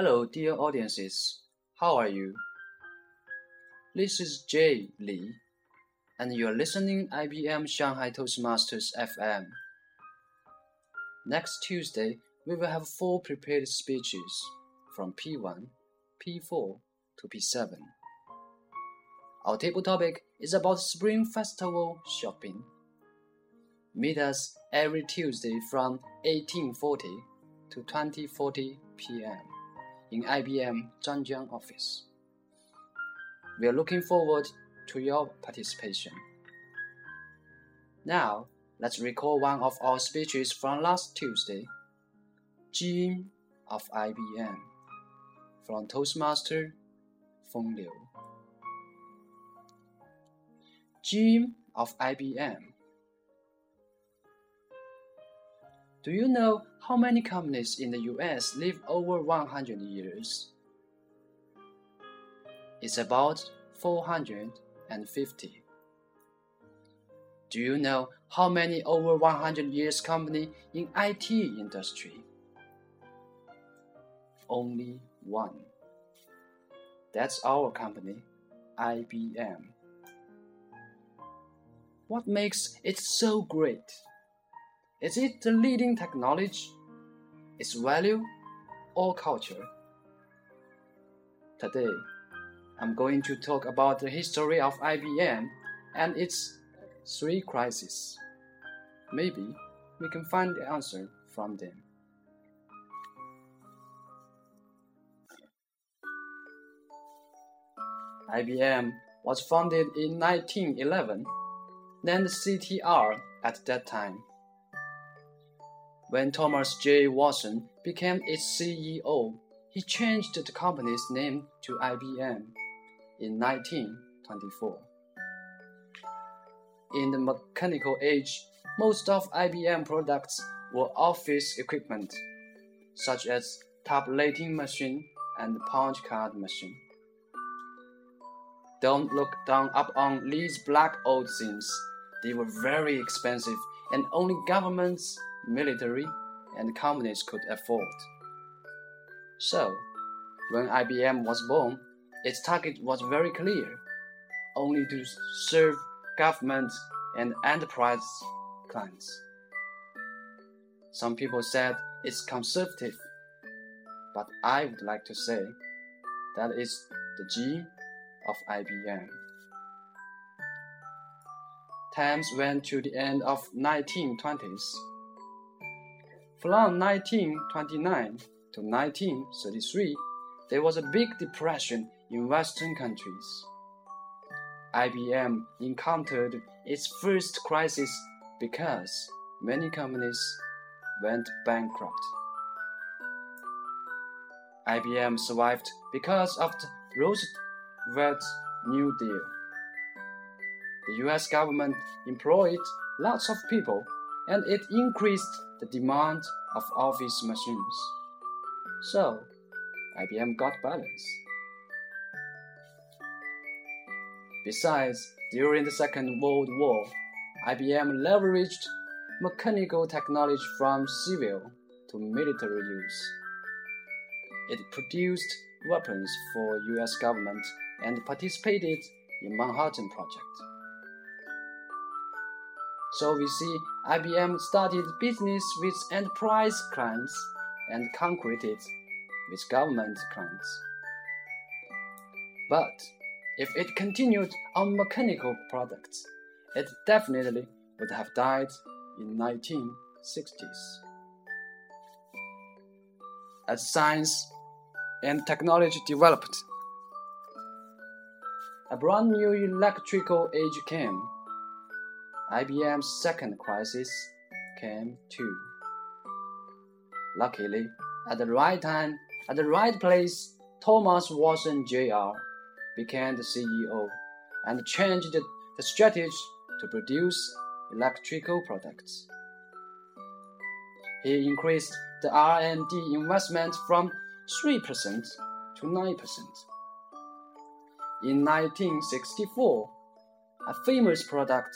Hello, dear audiences. How are you? This is Jay Lee, and you're listening IBM Shanghai Toastmasters FM. Next Tuesday, we will have four prepared speeches from P1, P4 to P7. Our table topic is about Spring Festival shopping. Meet us every Tuesday from 1840 to 2040 p.m. in IBM Zhangjiang office. We are looking forward to your participation. Now, let's recall one of our speeches from last Tuesday. Gene of IBM from Toastmaster Feng Liu. Gene of IBM. Do you know how many companies in the US live over 100 years? It's about 450. Do you know how many over 100 years company in IT industry? Only one. That's our company, IBM. What makes it so great? Is it the leading technology, its value, or culture? Today, I'm going to talk about the history of IBM and its three crises. Maybe we can find the answer from them. IBM was founded in 1911, named CTR at that time. When Thomas J. Watson became its CEO, he changed the company's name to IBM in 1924. In the mechanical age, most of IBM products were office equipment, such as tabulating machine and punch card machine. Don't look down upon these black old things. They were very expensive and only governments, military, and companies could afford. So, when IBM was born, its target was very clear only to serve government and enterprise clients. Some people said it's conservative, but I would like to say that is the gene of IBM. Times went to the end of 1920s. From 1929 to 1933, there was a big depression in Western countries. IBM encountered its first crisis because many companies went bankrupt. IBM survived because of the Roosevelt's New Deal. The US government employed lots of people and it increased the demand of office machines. So, IBM got balance. Besides, during the Second World War, IBM leveraged mechanical technology from civil to military use. It produced weapons for US government and participated in Manhattan Project. So we see IBM started business with enterprise clients and concreted with government clients. But if it continued on mechanical products, it definitely would have died in 1960s. As science and technology developed, a brand new electrical age came. IBM's second crisis came too. Luckily, at the right time, at the right place, Thomas Watson Jr. became the CEO and changed the, strategy to produce electrical products. He increased the R&D investment from 3% to 9%. In 1964, a famous product,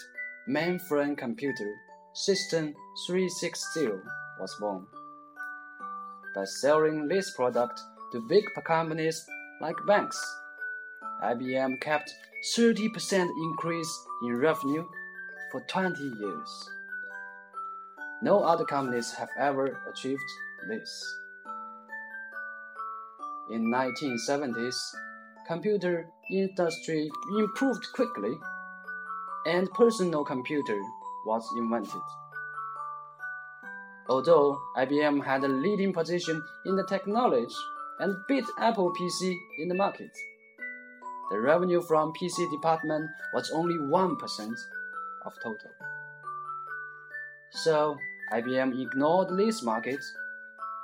mainframe computer System 360, was born. By selling this product to big companies like banks. IBM kept 30% increase in revenue for 20 years. No other companies have ever achieved this. In 1970s, computer industry improved quickly and personal computer was invented. Although IBM had a leading position in the technology and beat Apple PC in the market, the revenue from PC department was only 1% of total. So IBM ignored this market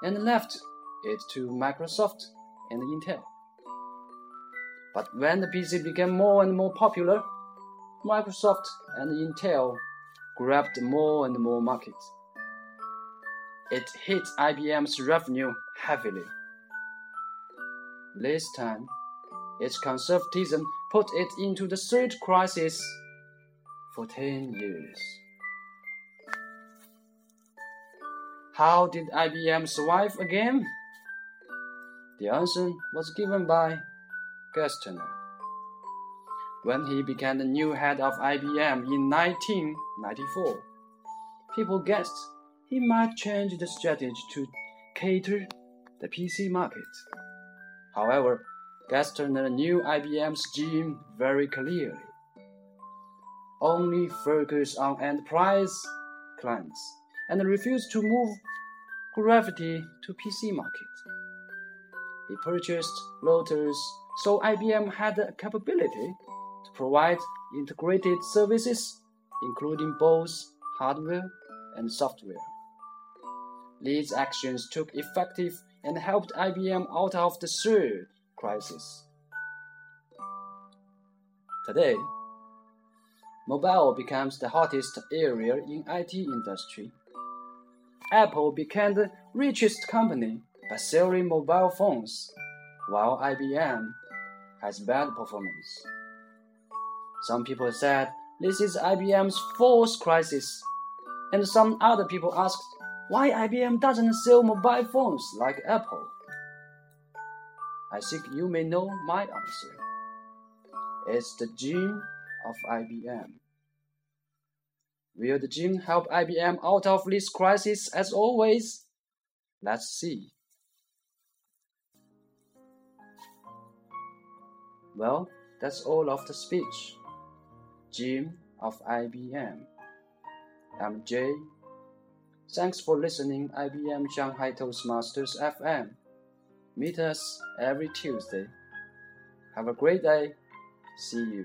and left it to Microsoft and Intel. But when the PC became more and more popular, Microsoft and Intel grabbed more and more markets. It hit IBM's revenue heavily. This time, its conservatism put it into the third crisis for 10 years. How did IBM survive again? The answer was given by Gerstner. When he became the new head of IBM in 1994, people guessed he might change the strategy to cater the PC market. However, Gerstner knew IBM's dream very clearly. Only focus on enterprise clients and refused to move gravity to PC market. He purchased Lotus so IBM had the capability to provide integrated services, including both hardware and software. These actions took effective and helped IBM out of the third crisis. Today, mobile becomes the hottest area in IT industry. Apple became the richest company by selling mobile phones, while IBM has bad performance. Some people said this is IBM's fourth crisis, and some other people asked why IBM doesn't sell mobile phones like Apple. I think you may know my answer. It's the gene of IBM. Will the gene help IBM out of this crisis as always? Let's see. Well, that's all of the speech. Gene of IBM. I'm Jay. Thanks for listening IBM Shanghai Toastmasters FM. Meet us every Tuesday. Have a great day. See you.